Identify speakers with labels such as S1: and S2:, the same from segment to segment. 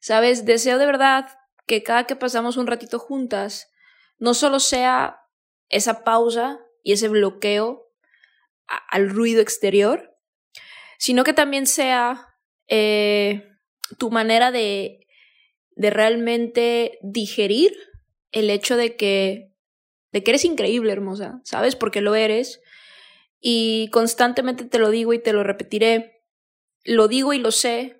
S1: Sabes, deseo de verdad que cada que pasamos un ratito juntas, no solo sea esa pausa y ese bloqueo al ruido exterior, sino que también sea eh, tu manera de, de realmente digerir el hecho de que, de que eres increíble, hermosa, ¿sabes? Porque lo eres. Y constantemente te lo digo y te lo repetiré. Lo digo y lo sé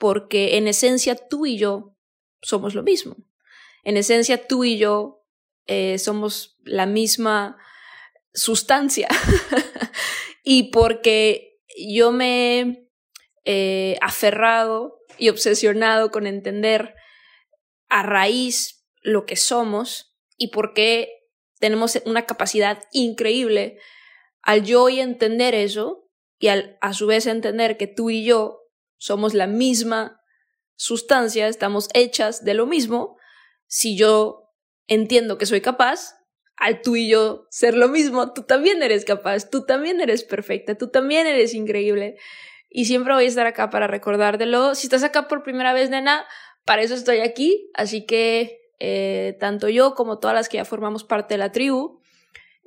S1: porque en esencia tú y yo somos lo mismo. En esencia tú y yo eh, somos la misma sustancia. y porque yo me he eh, aferrado y obsesionado con entender a raíz lo que somos y porque tenemos una capacidad increíble al yo y entender eso y al a su vez entender que tú y yo somos la misma sustancia, estamos hechas de lo mismo, si yo entiendo que soy capaz, al tú y yo ser lo mismo, tú también eres capaz, tú también eres perfecta, tú también eres increíble. Y siempre voy a estar acá para recordártelo. Si estás acá por primera vez, nena, para eso estoy aquí. Así que eh, tanto yo como todas las que ya formamos parte de la tribu,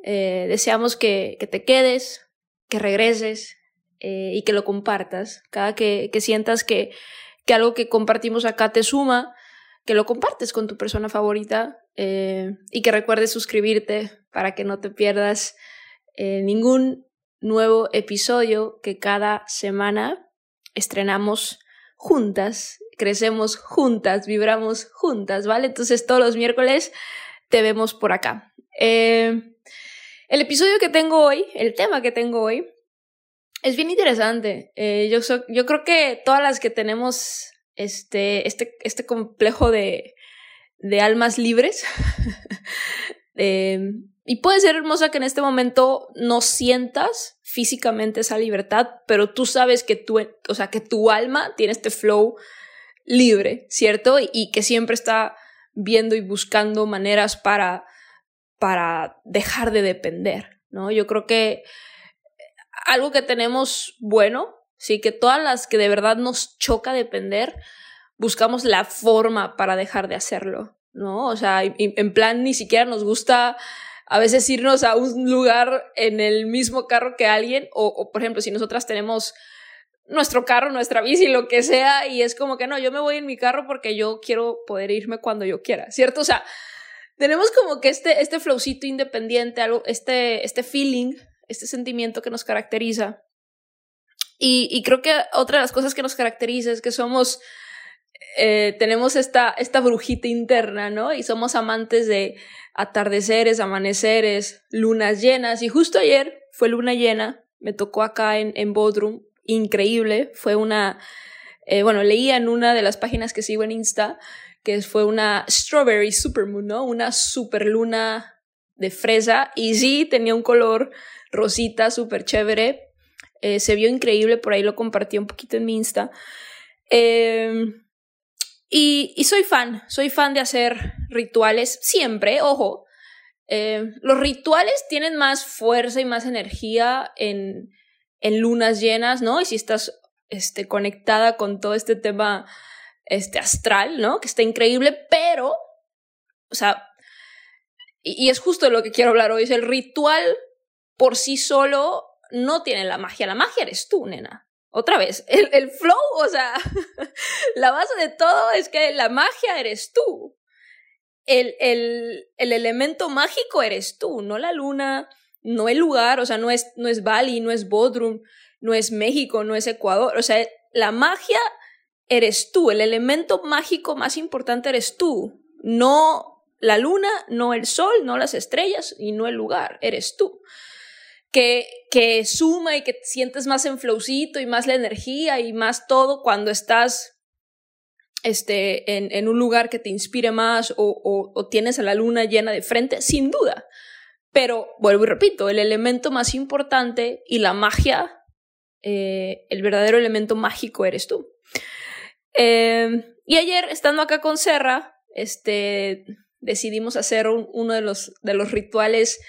S1: eh, deseamos que, que te quedes, que regreses, eh, y que lo compartas. Cada que, que sientas que, que, algo que compartimos acá te suma, que lo compartes con tu persona favorita eh, y que recuerdes suscribirte para que no te pierdas eh, ningún nuevo episodio que cada semana estrenamos juntas, crecemos juntas, vibramos juntas, ¿vale? Entonces todos los miércoles te vemos por acá. el episodio que tengo hoy, el tema que tengo hoy, es bien interesante. Eh, yo, yo creo que todas las que tenemos este, este, este complejo de, de almas libres, eh, y puede ser hermosa que en este momento no sientas físicamente esa libertad, pero tú sabes que tú, o sea, que tu alma tiene este flow libre, ¿cierto? Y, y que siempre está viendo y buscando maneras para, para dejar de depender, ¿no? Yo creo que algo que tenemos bueno, sí, que todas las que de verdad nos choca depender, buscamos la forma para dejar de hacerlo, ¿no? O sea, en plan ni siquiera nos gusta a veces irnos a un lugar en el mismo carro que alguien, o, por ejemplo, si nosotras tenemos nuestro carro, nuestra bici, lo que sea, y es como que no, yo me voy en mi carro porque yo quiero poder irme cuando yo quiera, ¿cierto? O sea, tenemos como que este, este flowcito independiente, algo, este, este feeling este sentimiento que nos caracteriza. Y, creo que otra de las cosas que nos caracteriza es que somos, eh, tenemos esta, esta brujita interna, ¿no? Y somos amantes de atardeceres, amaneceres, lunas llenas. Y justo ayer fue luna llena, me tocó acá en, en Bodrum, increíble, fue una, eh, bueno, leía en una de las páginas que sigo en Insta, que fue una Strawberry Supermoon, ¿no? Una superluna de fresa y sí tenía un color rosita, súper chévere. Eh, se vio increíble, por ahí lo compartí un poquito en mi Insta. Em, y, soy fan, soy fan de hacer rituales siempre, ojo. Em, los rituales tienen más fuerza y más energía en, en lunas llenas, ¿no? Y si estás este, conectada con todo este tema este, astral, ¿no? Que está increíble, pero, o sea, y, y es justo de lo que quiero hablar hoy, es el ritual por sí solo no tiene la magia. La magia eres tú, nena. Otra vez, el, el flow, o sea, la base de todo es que la magia eres tú. El, el, el elemento mágico eres tú, no la luna, no el lugar, o sea, no es, no es Bali, no es Bodrum, no es México, no es Ecuador, o sea, la magia eres tú, el elemento mágico más importante eres tú, no la luna, no el sol, no las estrellas y no el lugar, eres tú. Que, que suma y que sientes más en flowcito y más la energía y más todo cuando estás este, en, en un lugar que te inspire más o, o, tienes a la luna llena de frente, sin duda. Pero vuelvo y repito, el elemento más importante y la magia, eh, el verdadero elemento mágico eres tú. Eh, y ayer, estando acá con Serra, este, decidimos hacer uno de los, de los rituales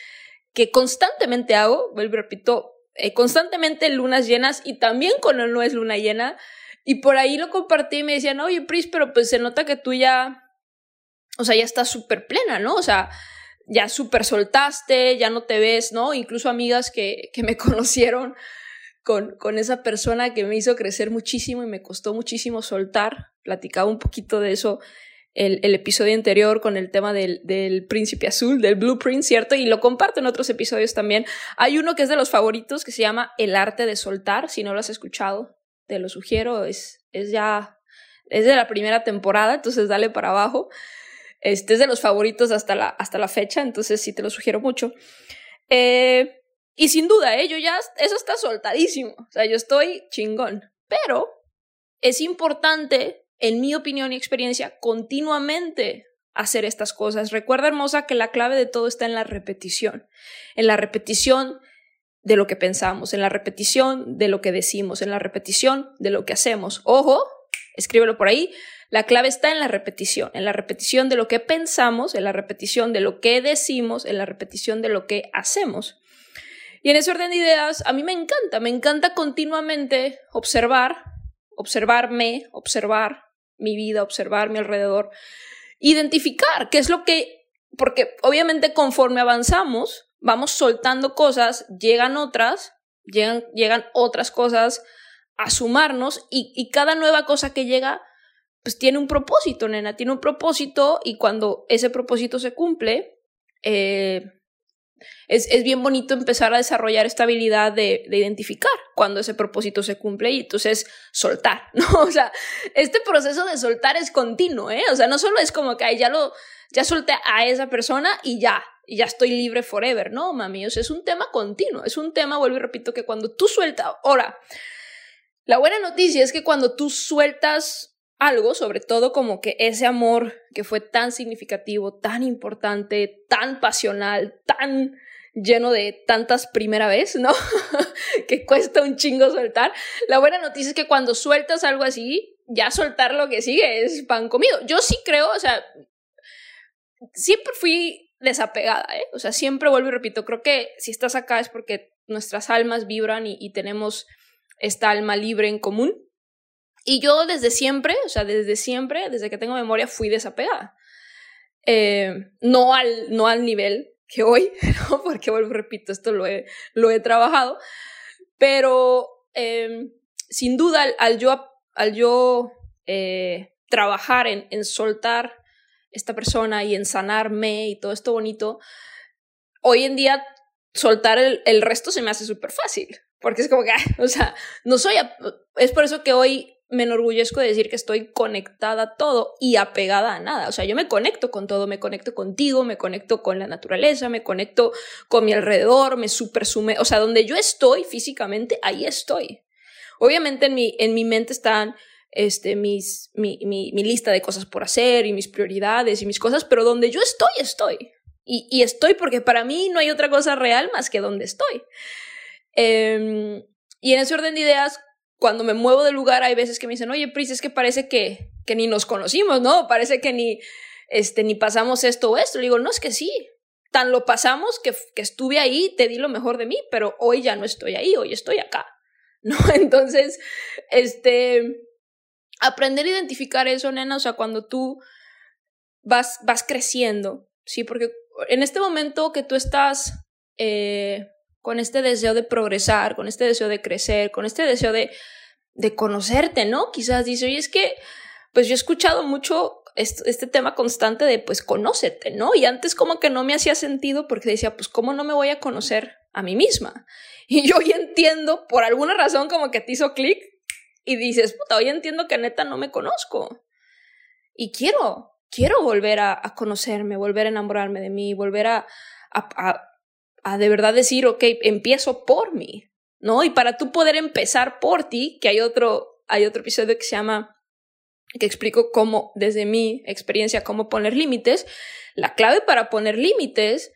S1: que constantemente hago, vuelvo repito, eh, constantemente lunas llenas y también cuando no es luna llena. Y por ahí lo compartí y me decían, oye, Pris, pero pues se nota que tú ya, o sea, ya estás súper plena, ¿no? O sea, ya súper soltaste, ya no te ves, ¿no? Incluso amigas que, que me conocieron con, con esa persona que me hizo crecer muchísimo y me costó muchísimo soltar. Platicaba un poquito de eso el, episodio anterior con el tema del, del, príncipe azul, del blueprint, ¿cierto? Y lo comparto en otros episodios también. Hay uno que es de los favoritos que se llama El arte de soltar. Si no lo has escuchado, te lo sugiero. Es, es ya, es de la primera temporada, entonces dale para abajo. Este es de los favoritos hasta la, hasta la fecha, entonces sí te lo sugiero mucho. Eh, y sin duda, ¿eh? yo ya, eso está soltadísimo. O sea, yo estoy chingón. Pero es importante, en mi opinión y experiencia, continuamente hacer estas cosas. Recuerda, hermosa, que la clave de todo está en la repetición. En la repetición de lo que pensamos, en la repetición de lo que decimos, en la repetición de lo que hacemos. Ojo, escríbelo por ahí. La clave está en la repetición, en la repetición de lo que pensamos, en la repetición de lo que decimos, en la repetición de lo que hacemos. Y en ese orden de ideas, a mí me encanta, me encanta continuamente observar, observarme, observar mi vida, observar mi alrededor, identificar qué es lo que, porque obviamente conforme avanzamos, vamos soltando cosas, llegan otras, llegan, llegan otras cosas a sumarnos y, y cada nueva cosa que llega, pues tiene un propósito, nena, tiene un propósito y cuando ese propósito se cumple, eh, es, es, bien bonito empezar a desarrollar esta habilidad de, de, identificar cuando ese propósito se cumple y entonces soltar, ¿no? O sea, este proceso de soltar es continuo, ¿eh? O sea, no solo es como que ya lo, ya solté a esa persona y ya, y ya estoy libre forever, ¿no, mami? O sea, es un tema continuo, es un tema, vuelvo y repito, que cuando tú sueltas, ahora, la buena noticia es que cuando tú sueltas algo, sobre todo como que ese amor que fue tan significativo, tan importante, tan pasional, tan lleno de tantas primera vez, ¿no? que cuesta un chingo soltar. La buena noticia es que cuando sueltas algo así, ya soltar lo que sigue es pan comido. Yo sí creo, o sea, siempre fui desapegada, ¿eh? O sea, siempre vuelvo y repito, creo que si estás acá es porque nuestras almas vibran y, y tenemos esta alma libre en común. Y yo desde siempre, o sea, desde siempre, desde que tengo memoria, fui desapegada. Eh, no, al, no al nivel que hoy, porque vuelvo, repito, esto lo he, lo he trabajado, pero eh, sin duda al, al, yo, al yo eh, trabajar en, en soltar esta persona y en sanarme y todo esto bonito, hoy en día soltar el, el resto se me hace súper fácil, porque es como que, o sea, no soy, es por eso que hoy me enorgullezco de decir que estoy conectada a todo y apegada a nada. O sea, yo me conecto con todo, me conecto contigo, me conecto con la naturaleza, me conecto con mi alrededor, me supersume. O sea, donde yo estoy físicamente, ahí estoy. Obviamente en mi, en mi mente están este, mis, mi, mi, lista de cosas por hacer y mis prioridades y mis cosas, pero donde yo estoy, estoy. Y, y estoy porque para mí no hay otra cosa real más que donde estoy. Eh, y en ese orden de ideas, cuando me muevo de lugar hay veces que me dicen, oye, Pris, es que parece que, que ni nos conocimos, ¿no? Parece que ni, este, ni pasamos esto o esto. Le digo, no, es que sí, tan lo pasamos que, que estuve ahí, te di lo mejor de mí, pero hoy ya no estoy ahí, hoy estoy acá, ¿no? Entonces, este, aprender a identificar eso, nena, o sea, cuando tú vas, vas creciendo, ¿sí? Porque en este momento que tú estás eh, con este deseo de progresar, con este deseo de crecer, con este deseo de, de conocerte, ¿no? Quizás dice, oye, es que, pues yo he escuchado mucho este, tema constante de, pues, conócete, ¿no? Y antes como que no me hacía sentido porque decía, pues, ¿cómo no me voy a conocer a mí misma. Y yo hoy entiendo, por alguna razón, como que te hizo clic y dices, puta, hoy entiendo que neta no me conozco. Y quiero, quiero volver a, conocerme, volver a enamorarme de mí, volver a, de verdad decir, ok, empiezo por mí, ¿no? Y para tú poder empezar por ti, que hay otro, hay otro episodio que se llama, que explico cómo, desde mi experiencia, cómo poner límites, la clave para poner límites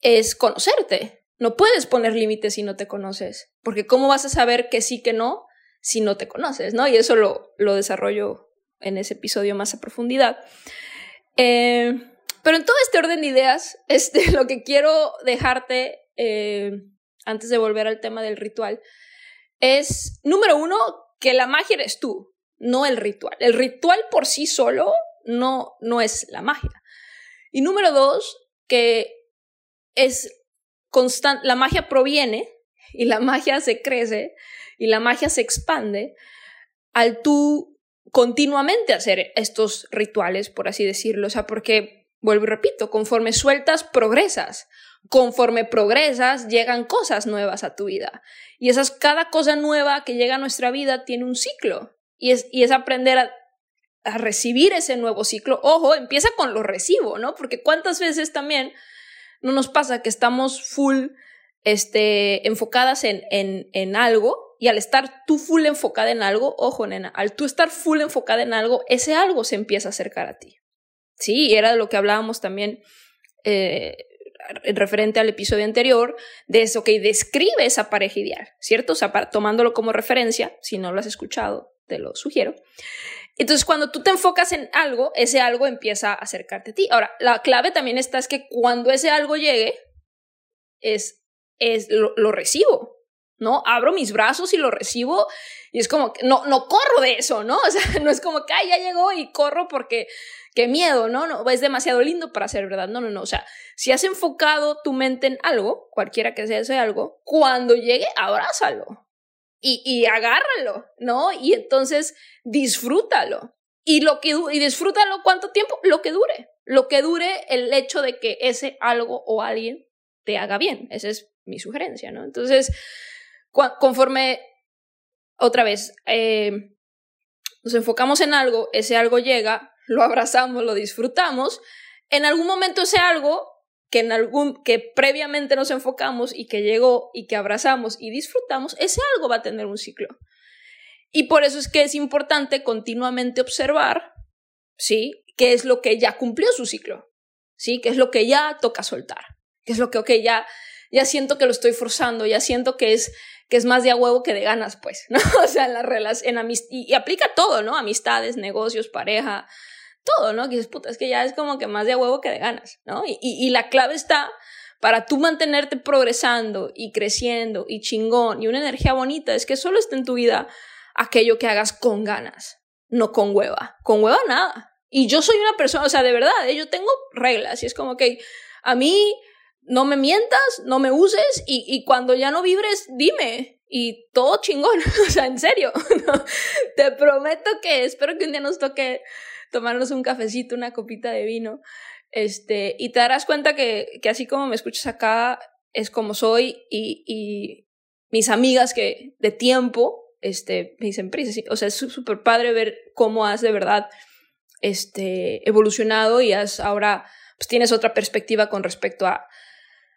S1: es conocerte. No puedes poner límites si no te conoces, porque ¿cómo vas a saber que sí, que no, si no te conoces, ¿no? Y eso lo, lo desarrollo en ese episodio más a profundidad. Eh, pero en todo este orden de ideas, este, lo que quiero dejarte, eh, antes de volver al tema del ritual, es, número uno, que la magia eres tú, no el ritual. El ritual por sí solo no, no es la magia. Y número dos, que es constante, la magia proviene y la magia se crece y la magia se expande al tú continuamente hacer estos rituales, por así decirlo. O sea, porque, vuelvo y repito, conforme sueltas, progresas. Conforme progresas, llegan cosas nuevas a tu vida. Y esas, cada cosa nueva que llega a nuestra vida tiene un ciclo. Y es, y es aprender a, a recibir ese nuevo ciclo. Ojo, empieza con lo recibo, ¿no? Porque cuántas veces también no nos pasa que estamos full este, enfocadas en, en, en algo y al estar tú full enfocada en algo, ojo nena, al tú estar full enfocada en algo, ese algo se empieza a acercar a ti. Sí, era de lo que hablábamos también eh, referente al episodio anterior, de eso, que describe esa pareja ideal, ¿cierto? O sea, tomándolo como referencia, si no lo has escuchado, te lo sugiero. Entonces, cuando tú te enfocas en algo, ese algo empieza a acercarte a ti. Ahora, la clave también está es que cuando ese algo llegue, es, es lo recibo. ¿No? Abro mis brazos y lo recibo y es como que no, no corro de eso, ¿no? O sea, no es como que, ya llegó y corro porque qué miedo, ¿no? No, es demasiado lindo para ser verdad, no, no, no, o sea, si has enfocado tu mente en algo, cualquiera que sea ese algo, cuando llegue, abrázalo y, y agárralo, ¿no? Y entonces disfrútalo. Y, lo que, y disfrútalo cuánto tiempo, lo que dure, lo que dure el hecho de que ese algo o alguien te haga bien. Esa es mi sugerencia, ¿no? Entonces, conforme, otra vez, eh, nos enfocamos en algo, ese algo llega, lo abrazamos, lo disfrutamos, en algún momento ese algo que en algún que previamente nos enfocamos y que llegó y que abrazamos y disfrutamos, ese algo va a tener un ciclo. Y por eso es que es importante continuamente observar, ¿sí? ¿Qué es lo que ya cumplió su ciclo? ¿Sí? ¿Qué es lo que ya toca soltar? ¿Qué es lo que, ok, ya, ya siento que lo estoy forzando, ya siento que es que es más de a huevo que de ganas, pues, ¿no? O sea, en las relación, en y, aplica todo, ¿no? Amistades, negocios, pareja, todo, ¿no? Que dices, puta, es que ya es como que más de a huevo que de ganas, ¿no? Y, y, la clave está para tú mantenerte progresando y creciendo y chingón y una energía bonita, es que solo esté en tu vida aquello que hagas con ganas, no con hueva. Con hueva nada. Y yo soy una persona, o sea, de verdad, ¿eh? yo tengo reglas y es como que a mí no me mientas, no me uses y, y cuando ya no vibres, dime. Y todo chingón, o sea, en serio. Te prometo que espero que un día nos toque tomarnos un cafecito, una copita de vino. Este, y te darás cuenta que, que así como me escuchas acá, es como soy y, y mis amigas que de tiempo, este, me dicen, Pris, o sea, es súper padre ver cómo has de verdad, este, evolucionado y has ahora, pues tienes otra perspectiva con respecto a,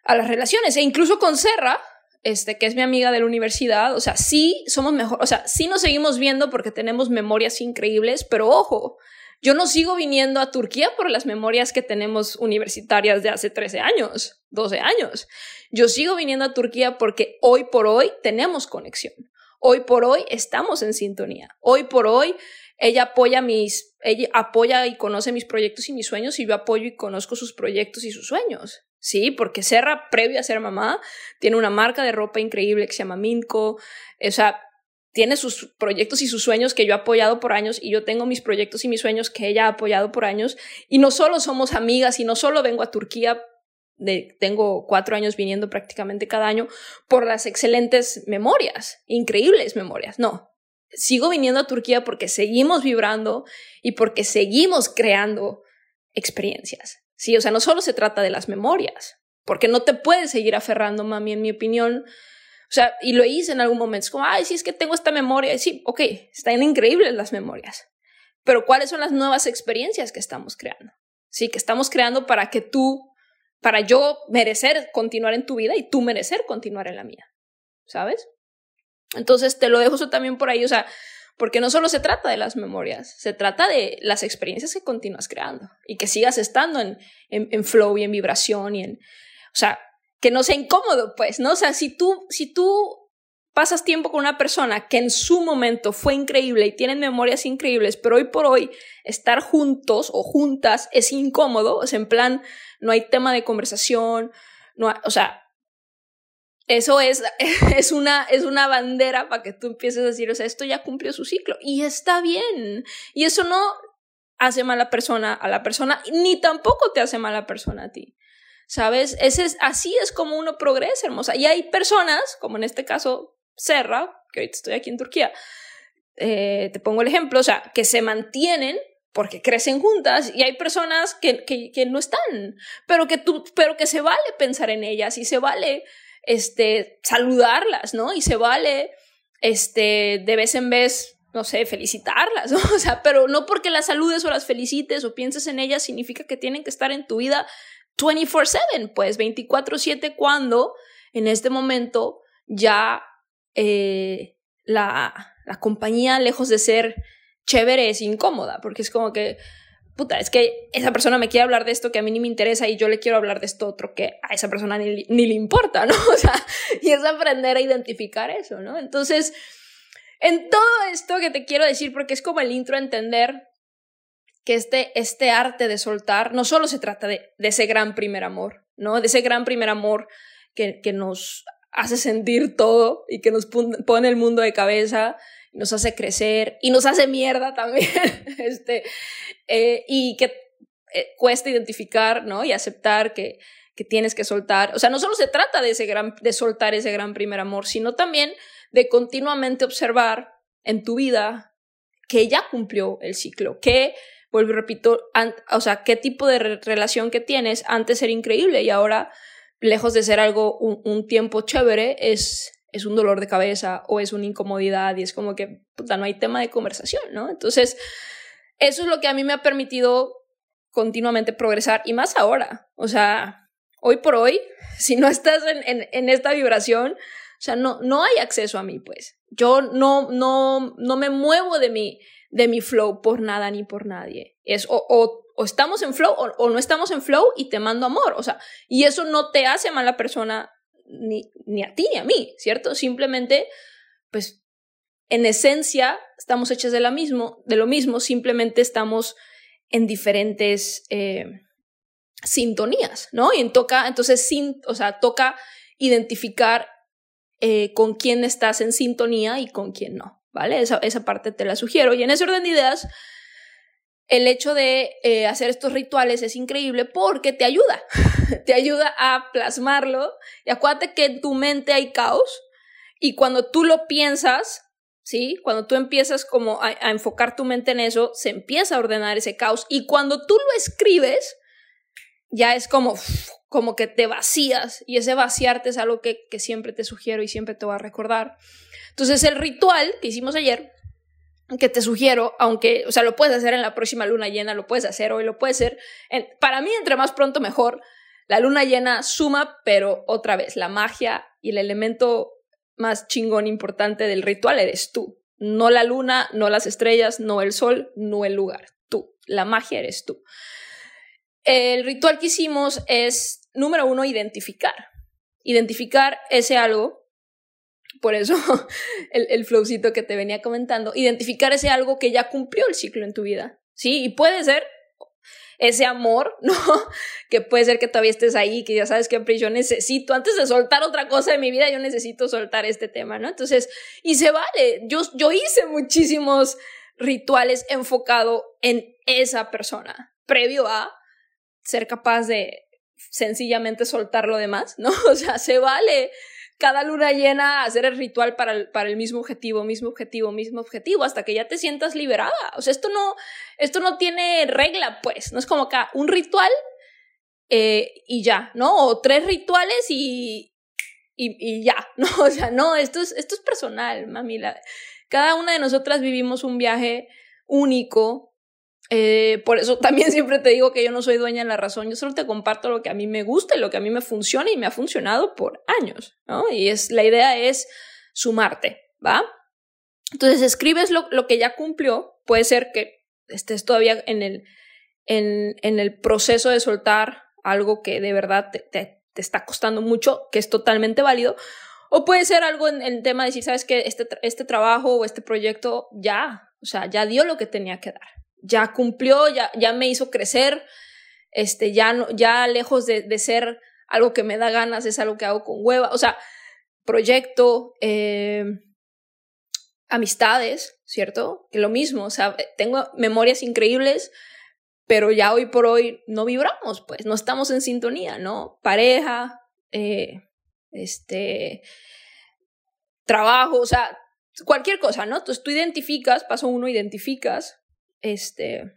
S1: a las relaciones. E incluso con Serra, este, que es mi amiga de la universidad, o sea, sí somos mejor, o sea, sí nos seguimos viendo porque tenemos memorias increíbles, pero ojo, yo no sigo viniendo a Turquía por las memorias que tenemos universitarias de hace 13 años, 12 años. Yo sigo viniendo a Turquía porque hoy por hoy tenemos conexión. Hoy por hoy estamos en sintonía. Hoy por hoy ella apoya mis, ella apoya y conoce mis proyectos y mis sueños y yo apoyo y conozco sus proyectos y sus sueños. Sí, porque Serra, previo a ser mamá, tiene una marca de ropa increíble que se llama Minco. O sea, tiene sus proyectos y sus sueños que yo he apoyado por años y yo tengo mis proyectos y mis sueños que ella ha apoyado por años. Y no solo somos amigas y no solo vengo a Turquía, de, tengo cuatro años viniendo prácticamente cada año por las excelentes memorias, increíbles memorias. No, sigo viniendo a Turquía porque seguimos vibrando y porque seguimos creando experiencias. Sí, o sea, no solo se trata de las memorias, porque no te puedes seguir aferrando, mami, en mi opinión. O sea, y lo hice en algún momento. Es como, ay, sí, es que tengo esta memoria. Sí, ok, están increíbles las memorias. Pero ¿cuáles son las nuevas experiencias que estamos creando? Sí, que estamos creando para que tú, para yo merecer continuar en tu vida y tú merecer continuar en la mía. ¿Sabes? Entonces te lo dejo eso también por ahí. O sea, porque no solo se trata de las memorias, se trata de las experiencias que continúas creando y que sigas estando en, en, flow y en vibración y en, o sea, que no sea incómodo, pues, ¿no? O sea, si tú, si tú pasas tiempo con una persona que en su momento fue increíble y tienen memorias increíbles, pero hoy por hoy estar juntos o juntas es incómodo, o sea, en plan, no hay tema de conversación, no o sea, eso es, es, una, es una bandera para que tú empieces a decir, o sea, esto ya cumplió su ciclo y está bien. Y eso no hace mala persona a la persona, ni tampoco te hace mala persona a ti. ¿Sabes? Ese es, así es como uno progresa, hermosa. Y hay personas, como en este caso Serra, que ahorita estoy aquí en Turquía, eh, te pongo el ejemplo, o sea, que se mantienen porque crecen juntas y hay personas que, que, que no están, pero que, tú, pero que se vale pensar en ellas y se vale este, saludarlas, ¿no? Y se vale, este, de vez en vez, no sé, felicitarlas, ¿no? O sea, pero no porque las saludes o las felicites o pienses en ellas significa que tienen que estar en tu vida 24/7, pues 24/7 cuando en este momento ya eh, la, la compañía, lejos de ser chévere, es incómoda, porque es como que puta, es que esa persona me quiere hablar de esto que a mí ni me interesa y yo le quiero hablar de esto otro que a esa persona ni, ni le importa, ¿no? O sea, y es aprender a identificar eso, ¿no? Entonces, en todo esto que te quiero decir, porque es como el intro a entender que este, este arte de soltar no solo se trata de, de ese gran primer amor, ¿no? De ese gran primer amor que, que nos hace sentir todo y que nos pone el mundo de cabeza nos hace crecer y nos hace mierda también, este, eh, y que eh, cuesta identificar, ¿no? Y aceptar que, que tienes que soltar. O sea, no solo se trata de, ese gran, de soltar ese gran primer amor, sino también de continuamente observar en tu vida que ya cumplió el ciclo, que, vuelvo y repito, o sea, qué tipo de relación que tienes antes era increíble y ahora, lejos de ser algo, un, un tiempo chévere, es, es un dolor de cabeza o es una incomodidad y es como que, puta, no hay tema de conversación, ¿no? Entonces, eso es lo que a mí me ha permitido continuamente progresar y más ahora. O sea, hoy por hoy, si no estás en, en, esta vibración, o sea, no, no hay acceso a mí, pues. Yo no, no, no me muevo de mi, de mi flow por nada ni por nadie. Es o, o, o estamos en flow o, o, no estamos en flow y te mando amor. O sea, y eso no te hace mala persona ni, ni a ti ni a mí, ¿cierto? Simplemente, pues, en esencia, estamos hechas de, la mismo, de lo mismo, simplemente estamos en diferentes eh, sintonías, ¿no? Y toca, entonces, sin, o sea, toca identificar eh, con quién estás en sintonía y con quién no, ¿vale? Esa, esa parte te la sugiero. Y en ese orden de ideas, el hecho de eh, hacer estos rituales es increíble porque te ayuda, te ayuda a plasmarlo. Y acuérdate que en tu mente hay caos y cuando tú lo piensas, ¿sí? Cuando tú empiezas como a, enfocar tu mente en eso, se empieza a ordenar ese caos y cuando tú lo escribes, ya es como, como que te vacías y ese vaciarte es algo que, que siempre te sugiero y siempre te voy a recordar. Entonces el ritual que hicimos ayer que te sugiero, aunque, o sea, lo puedes hacer en la próxima luna llena, lo puedes hacer hoy, lo puedes hacer. Para mí, entre más pronto, mejor. La luna llena suma, pero otra vez, la magia y el elemento más chingón importante del ritual eres tú. No la luna, no las estrellas, no el sol, no el lugar. Tú. La magia eres tú. El ritual que hicimos es, número uno, identificar. Identificar ese algo por eso el, el flowcito que te venía comentando, identificar ese algo que ya cumplió el ciclo en tu vida, ¿sí? Y puede ser ese amor, ¿no? Que puede ser que todavía estés ahí, que ya sabes que yo necesito, antes de soltar otra cosa de mi vida, yo necesito soltar este tema, ¿no? Entonces, y se vale, yo, yo hice muchísimos rituales enfocado en esa persona, previo a ser capaz de sencillamente soltar lo demás, ¿no? O sea, se vale cada luna llena hacer el ritual para el, para el mismo objetivo, mismo objetivo, mismo objetivo, hasta que ya te sientas liberada. O sea, esto no, esto no tiene regla, pues. No es como que un ritual eh, y ya, ¿no? O tres rituales y, y, ya, ¿no? O sea, no, esto es, esto es personal, mami. cada una de nosotras vivimos un viaje único. Eh, por eso también siempre te digo que yo no soy dueña de la razón, yo solo te comparto lo que a mí me gusta y lo que a mí me funciona y me ha funcionado por años, ¿no? Y es, la idea es sumarte, ¿va? Entonces escribes lo, lo que ya cumplió, puede ser que estés todavía en el, en, en el proceso de soltar algo que de verdad te, te, está costando mucho, que es totalmente válido, o puede ser algo en el tema de decir, sabes que este, este trabajo o este proyecto ya, o sea, ya dio lo que tenía que dar, ya cumplió, ya, ya me hizo crecer, este, ya, no, ya lejos de, de ser algo que me da ganas, es algo que hago con hueva, o sea, proyecto, eh, amistades, ¿cierto? Que lo mismo, o sea, tengo memorias increíbles, pero ya hoy por hoy no vibramos, pues, no estamos en sintonía, ¿no? Pareja, eh, este, trabajo, o sea, cualquier cosa, ¿no? Entonces tú identificas, paso uno, identificas, este,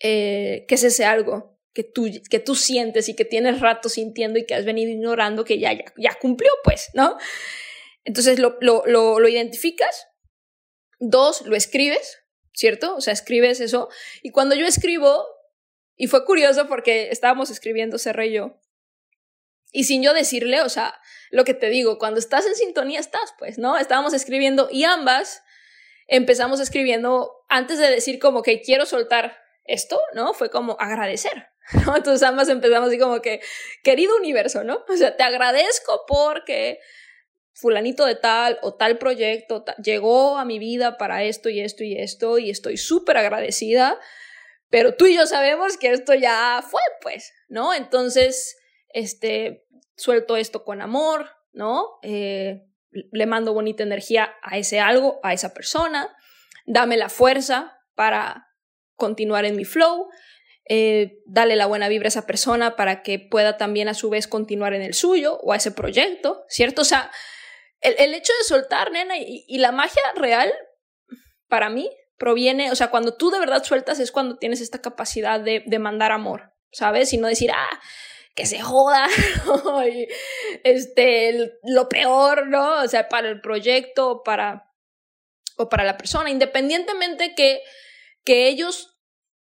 S1: eh, que es ese algo que tú, que tú sientes y que tienes rato sintiendo y que has venido ignorando que ya, ya, ya cumplió, pues, ¿no? Entonces lo, lo, lo, lo identificas, dos, lo escribes, ¿cierto? O sea, escribes eso. Y cuando yo escribo, y fue curioso porque estábamos escribiendo Serra y yo, y sin yo decirle, o sea, lo que te digo, cuando estás en sintonía estás, pues, ¿no? Estábamos escribiendo y ambas empezamos escribiendo antes de decir como que quiero soltar esto, ¿no? Fue como agradecer. Entonces ambas empezamos así como que, querido universo, ¿no? O sea, te agradezco porque fulanito de tal o tal proyecto llegó a mi vida para esto y esto y esto y estoy súper agradecida, pero tú y yo sabemos que esto ya fue, pues, ¿no? Entonces, este, suelto esto con amor, ¿no? Eh, le mando bonita energía a ese algo, a esa persona, dame la fuerza para continuar en mi flow, eh, dale la buena vibra a esa persona para que pueda también a su vez continuar en el suyo o a ese proyecto, ¿cierto? O sea, el, hecho de soltar, nena, y, la magia real, para mí, proviene, o sea, cuando tú de verdad sueltas es cuando tienes esta capacidad de, de mandar amor, ¿sabes? Y no decir, ah, que se joda, este, lo peor, ¿no? O sea, para el proyecto, para, o para la persona, independientemente que, que ellos,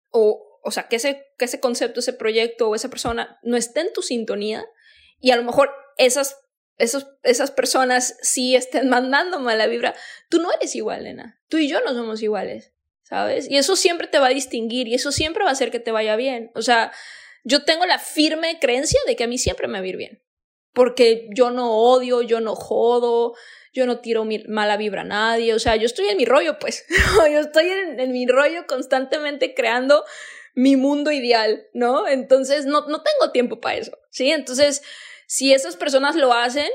S1: o, o sea, que ese, que ese concepto, ese proyecto o esa persona no esté en tu sintonía, y a lo mejor esas esos, esas personas sí estén mandando mala vibra, tú no eres igual, nena. Tú y yo no somos iguales, ¿sabes? Y eso siempre te va a distinguir y eso siempre va a hacer que te vaya bien. O sea, yo tengo la firme creencia de que a mí siempre me va a ir bien. Porque yo no odio, yo no jodo, yo no tiro mala vibra a nadie. O sea, yo estoy en mi rollo, pues. yo estoy en, en mi rollo constantemente creando mi mundo ideal, ¿no? Entonces, no, no tengo tiempo para eso, ¿sí? Entonces, si esas personas lo hacen,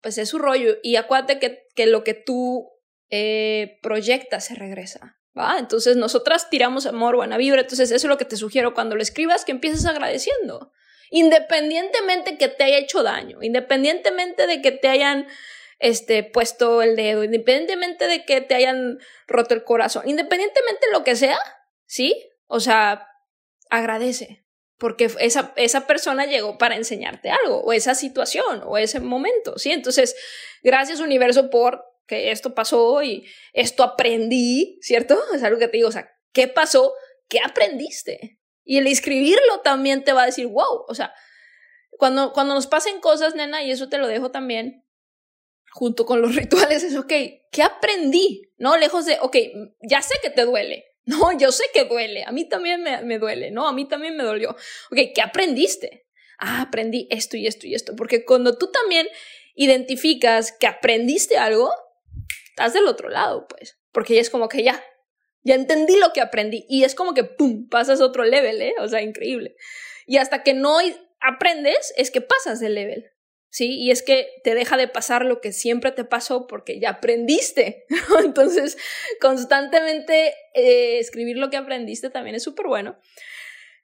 S1: pues es su rollo. Y acuérdate que, que lo que tú eh, proyectas se regresa. ¿va? Entonces nosotras tiramos amor, buena vibra. Entonces eso es lo que te sugiero cuando lo escribas, que empieces agradeciendo. Independientemente que te haya hecho daño, independientemente de que te hayan este, puesto el dedo, independientemente de que te hayan roto el corazón, independientemente de lo que sea, ¿sí? O sea, agradece porque esa, esa persona llegó para enseñarte algo, o esa situación, o ese momento, ¿sí? Entonces, gracias universo por que esto pasó y esto aprendí, ¿cierto? Es algo que te digo, o sea, ¿qué pasó? ¿Qué aprendiste? Y el escribirlo también te va a decir, wow, o sea, cuando, cuando nos pasen cosas, nena, y eso te lo dejo también, junto con los rituales, es, ok, ¿qué aprendí? No, lejos de, ok, ya sé que te duele, no, yo sé que duele, a mí también me, me duele, ¿no? A mí también me dolió. Ok, ¿qué aprendiste? Ah, aprendí esto y esto y esto, porque cuando tú también identificas que aprendiste algo, estás del otro lado, pues, porque ya es como que ya, ya entendí lo que aprendí y es como que, ¡pum!, pasas otro level, ¿eh? O sea, increíble. Y hasta que no aprendes, es que pasas de level. ¿sí? Y es que te deja de pasar lo que siempre te pasó porque ya aprendiste. Entonces, constantemente eh, escribir lo que aprendiste también es súper bueno.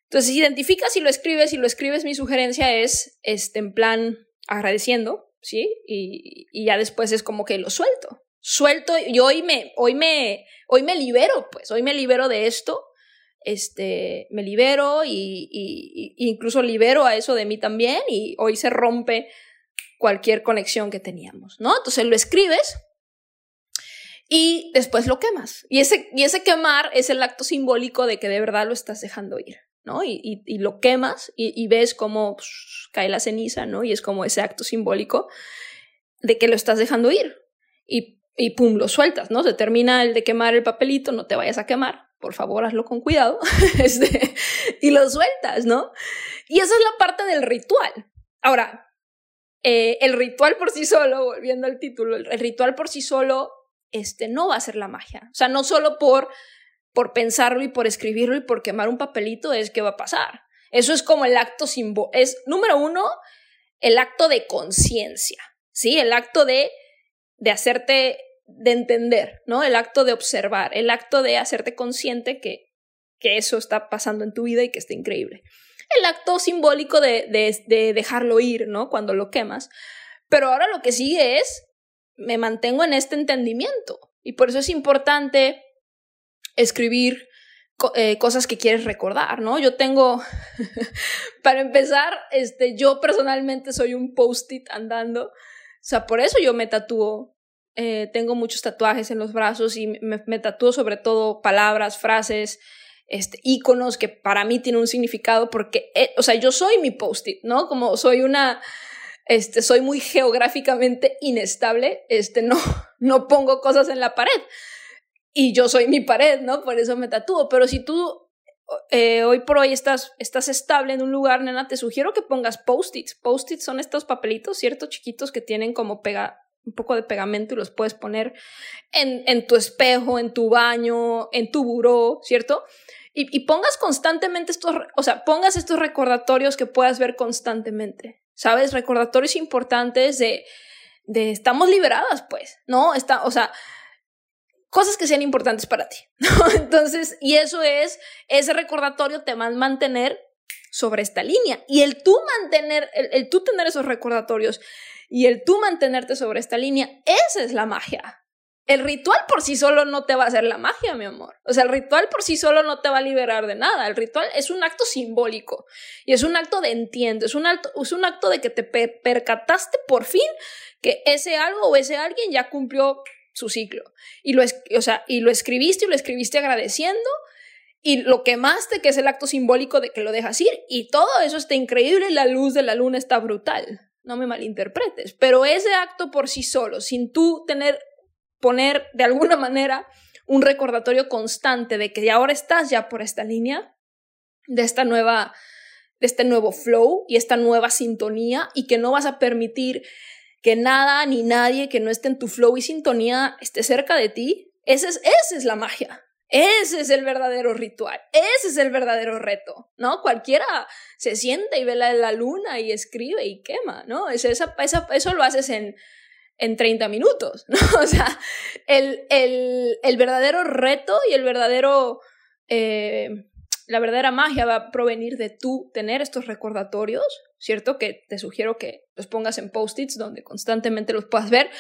S1: Entonces, identificas y lo escribes y lo escribes, mi sugerencia es, este, en plan, agradeciendo, ¿sí? Y, y ya después es como que lo suelto. Suelto y hoy me, hoy me, hoy me libero, pues, hoy me libero de esto este, me libero y, y, incluso libero a eso de mí también y hoy se rompe cualquier conexión que teníamos, ¿no? Entonces lo escribes y después lo quemas. Y ese, y ese quemar es el acto simbólico de que de verdad lo estás dejando ir, ¿no? Y, y lo quemas y, ves cómo pues, cae la ceniza, ¿no? Y es como ese acto simbólico de que lo estás dejando ir. Y, y pum, lo sueltas, ¿no? Se termina el de quemar el papelito, no te vayas a quemar, por favor, hazlo con cuidado, este, y lo sueltas, ¿no? Y esa es la parte del ritual. Ahora, eh, el ritual por sí solo, volviendo al título, el, ritual por sí solo este, no va a ser la magia. O sea, no solo por, por pensarlo y por escribirlo y por quemar un papelito es que va a pasar. Eso es como el acto simbólico. Es, número uno, el acto de conciencia, ¿sí? El acto de, de hacerte, de entender, ¿no? El acto de observar, el acto de hacerte consciente que, que eso está pasando en tu vida y que está increíble. El acto simbólico de, de, de dejarlo ir, ¿no? Cuando lo quemas. Pero ahora lo que sigue es me mantengo en este entendimiento. Y por eso es importante escribir eh, cosas que quieres recordar, ¿no? Yo tengo, para empezar, este, yo personalmente soy un post-it andando. O sea, por eso yo me tatúo. Eh, tengo muchos tatuajes en los brazos y me, me tatúo sobre todo palabras, frases, este, iconos que para mí tienen un significado porque, eh, o sea, yo soy mi post-it, ¿no? Como soy una, este, soy muy geográficamente inestable, este, no, no pongo cosas en la pared. Y yo soy mi pared, ¿no? Por eso me tatúo. Pero si tú eh, hoy por hoy estás, estás estable en un lugar, nena, te sugiero que pongas post-its. Post-its son estos papelitos, ¿cierto? Chiquitos que tienen como pega, un poco de pegamento y los puedes poner en, en tu espejo, en tu baño, en tu buró, ¿cierto? Y, y pongas constantemente estos, o sea, pongas estos recordatorios que puedas ver constantemente. ¿sabes? Recordatorios importantes de, de estamos liberadas, pues, ¿no? Está, o sea, cosas que sean importantes para ti, ¿no? Entonces, y eso es, ese recordatorio te va a mantener sobre esta línea. Y el tú mantener, el, tú tener esos recordatorios y el tú mantenerte sobre esta línea, esa es la magia, el ritual por sí solo no te va a hacer la magia, mi amor. O sea, el ritual por sí solo no te va a liberar de nada. El ritual es un acto simbólico y es un acto de entiendo, es un acto, es un acto de que te percataste por fin que ese algo o ese alguien ya cumplió su ciclo. Y lo, o sea, y lo escribiste y lo escribiste agradeciendo y lo quemaste, que es el acto simbólico de que lo dejas ir. Y todo eso está increíble la luz de la luna está brutal. No me malinterpretes. Pero ese acto por sí solo, sin tú tener poner de alguna manera un recordatorio constante de que ahora estás ya por esta línea, de esta nueva, de este nuevo flow y esta nueva sintonía y que no vas a permitir que nada ni nadie que no esté en tu flow y sintonía esté cerca de ti. Esa es, esa es la magia. Ese es el verdadero ritual, ese es el verdadero reto, ¿no? Cualquiera se sienta y ve la, la luna y escribe y quema, ¿no? esa, esa, eso lo haces en en 30 minutos, ¿no? O sea, el, el, el verdadero reto y el verdadero eh, la verdadera magia va a provenir de tú tener estos recordatorios, ¿cierto? Que te sugiero que los pongas en post-its donde constantemente los puedas ver.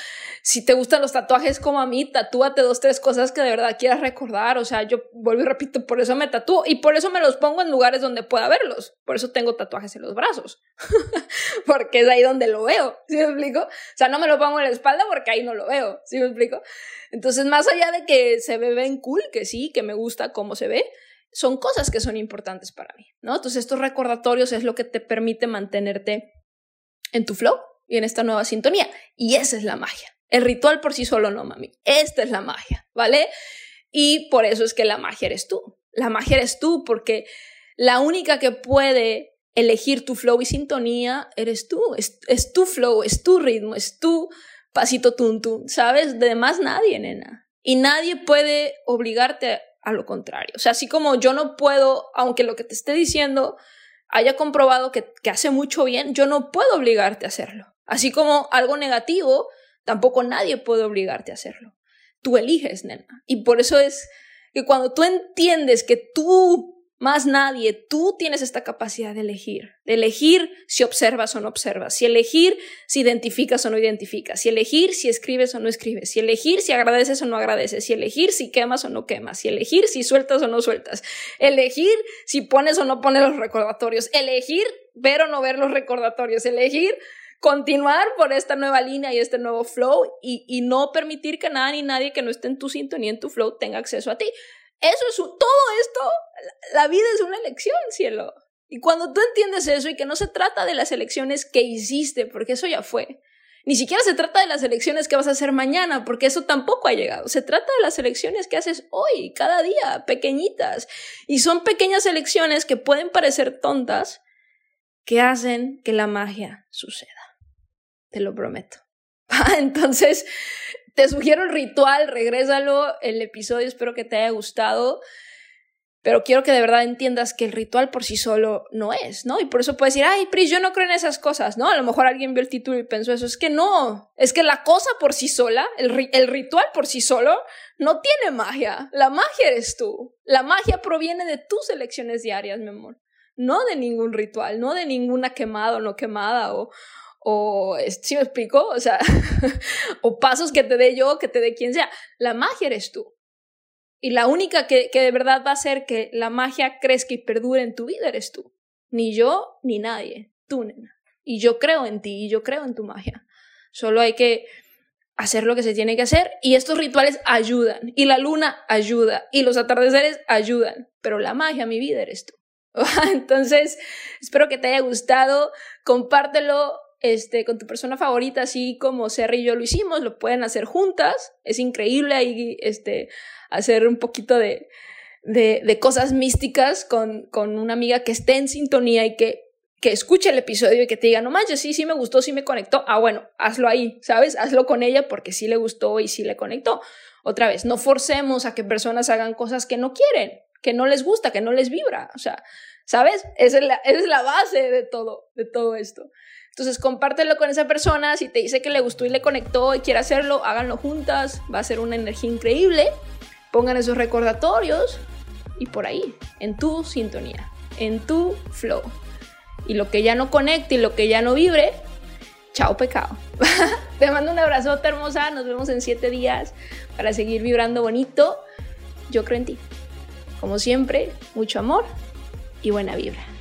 S1: Si te gustan los tatuajes como a mí, tatúate dos, tres cosas que de verdad quieras recordar. O sea, yo vuelvo y repito, por eso me tatúo y por eso me los pongo en lugares donde pueda verlos. Por eso tengo tatuajes en los brazos. porque es ahí donde lo veo, ¿sí me explico? O sea, no me lo pongo en la espalda porque ahí no lo veo, ¿sí me explico? Entonces, más allá de que se ve bien cool, que sí, que me gusta cómo se ve, son cosas que son importantes para mí, ¿no? Entonces estos recordatorios es lo que te permite mantenerte en tu flow y en esta nueva sintonía. Y esa es la magia. El ritual por sí solo no, mami. Esta es la magia, ¿vale? Y por eso es que la magia eres tú. La magia eres tú porque la única que puede elegir tu flow y sintonía eres tú. Es, es tu flow, es tu ritmo, es tu pasito tuntun, ¿sabes? De más nadie, nena. Y nadie puede obligarte a lo contrario. O sea, así como yo no puedo, aunque lo que te esté diciendo haya comprobado que, que hace mucho bien, yo no puedo obligarte a hacerlo. Así como algo negativo, tampoco nadie puede obligarte a hacerlo. Tú eliges, nena. Y por eso es que cuando tú entiendes que tú más nadie. Tú tienes esta capacidad de elegir, de elegir si observas o no observas, si elegir si identificas o no identificas, si elegir si escribes o no escribes, si elegir si agradeces o no agradeces, si elegir si quemas o no quemas, si elegir si sueltas o no sueltas, elegir si pones o no pones los recordatorios, elegir ver o no ver los recordatorios, elegir continuar por esta nueva línea y este nuevo flow y, y no permitir que nada ni nadie que no esté en tu sintonía, en tu flow, tenga acceso a ti. Eso es todo esto, la vida es una elección, cielo. Y cuando tú entiendes eso y que no se trata de las elecciones que hiciste, porque eso ya fue, ni siquiera se trata de las elecciones que vas a hacer mañana, porque eso tampoco ha llegado. Se trata de las elecciones que haces hoy, cada día, pequeñitas. Y son pequeñas elecciones que pueden parecer tontas, que hacen que la magia suceda. Te lo prometo. Entonces, te sugiero el ritual, regrésalo, el episodio, espero que te haya gustado. Pero quiero que de verdad entiendas que el ritual por sí solo no es, ¿no? Y por eso puedes decir, ay, Pris, yo no creo en esas cosas, ¿no? A lo mejor alguien vio el título y pensó eso. Es que no, es que la cosa por sí sola, el, el ritual por sí solo, no tiene magia. La magia eres tú. La magia proviene de tus elecciones diarias, mi amor. No de ningún ritual, no de ninguna quemada o no quemada o, o ¿sí me explico? O sea, o pasos que te dé yo, que te dé quien sea. La magia eres tú. Y la única que, que de verdad va a hacer que la magia crezca y perdure en tu vida eres tú. Ni yo, ni nadie. Tú. Y yo creo en ti y yo creo en tu magia. Solo hay que hacer lo que se tiene que hacer y estos rituales ayudan. Y la luna ayuda. Y los atardeceres ayudan. Pero la magia, mi vida, eres tú. Entonces, espero que te haya gustado. Compártelo este, con tu persona favorita, así como Serra y yo lo hicimos, lo pueden hacer juntas, es increíble ahí este, hacer un poquito de, de, de cosas místicas con, con una amiga que esté en sintonía y que, que escuche el episodio y que te diga, no manches, sí, sí me gustó, sí me conectó, ah, bueno, hazlo ahí, ¿sabes? Hazlo con ella porque sí le gustó y sí le conectó. Otra vez, no forcemos a que personas hagan cosas que no quieren, que no les gusta, que no les vibra, o sea, ¿sabes? Esa es la, es la base de todo, de todo esto. Entonces compártelo con esa persona, si te dice que le gustó y le conectó y quiere hacerlo, háganlo juntas, va a ser una energía increíble. Pongan esos recordatorios y por ahí, en tu sintonía, en tu flow. Y lo que ya no conecte y lo que ya no vibre, chao pecado. te mando un abrazote hermosa, nos vemos en siete días para seguir vibrando bonito. Yo creo en ti. Como siempre, mucho amor y buena vibra.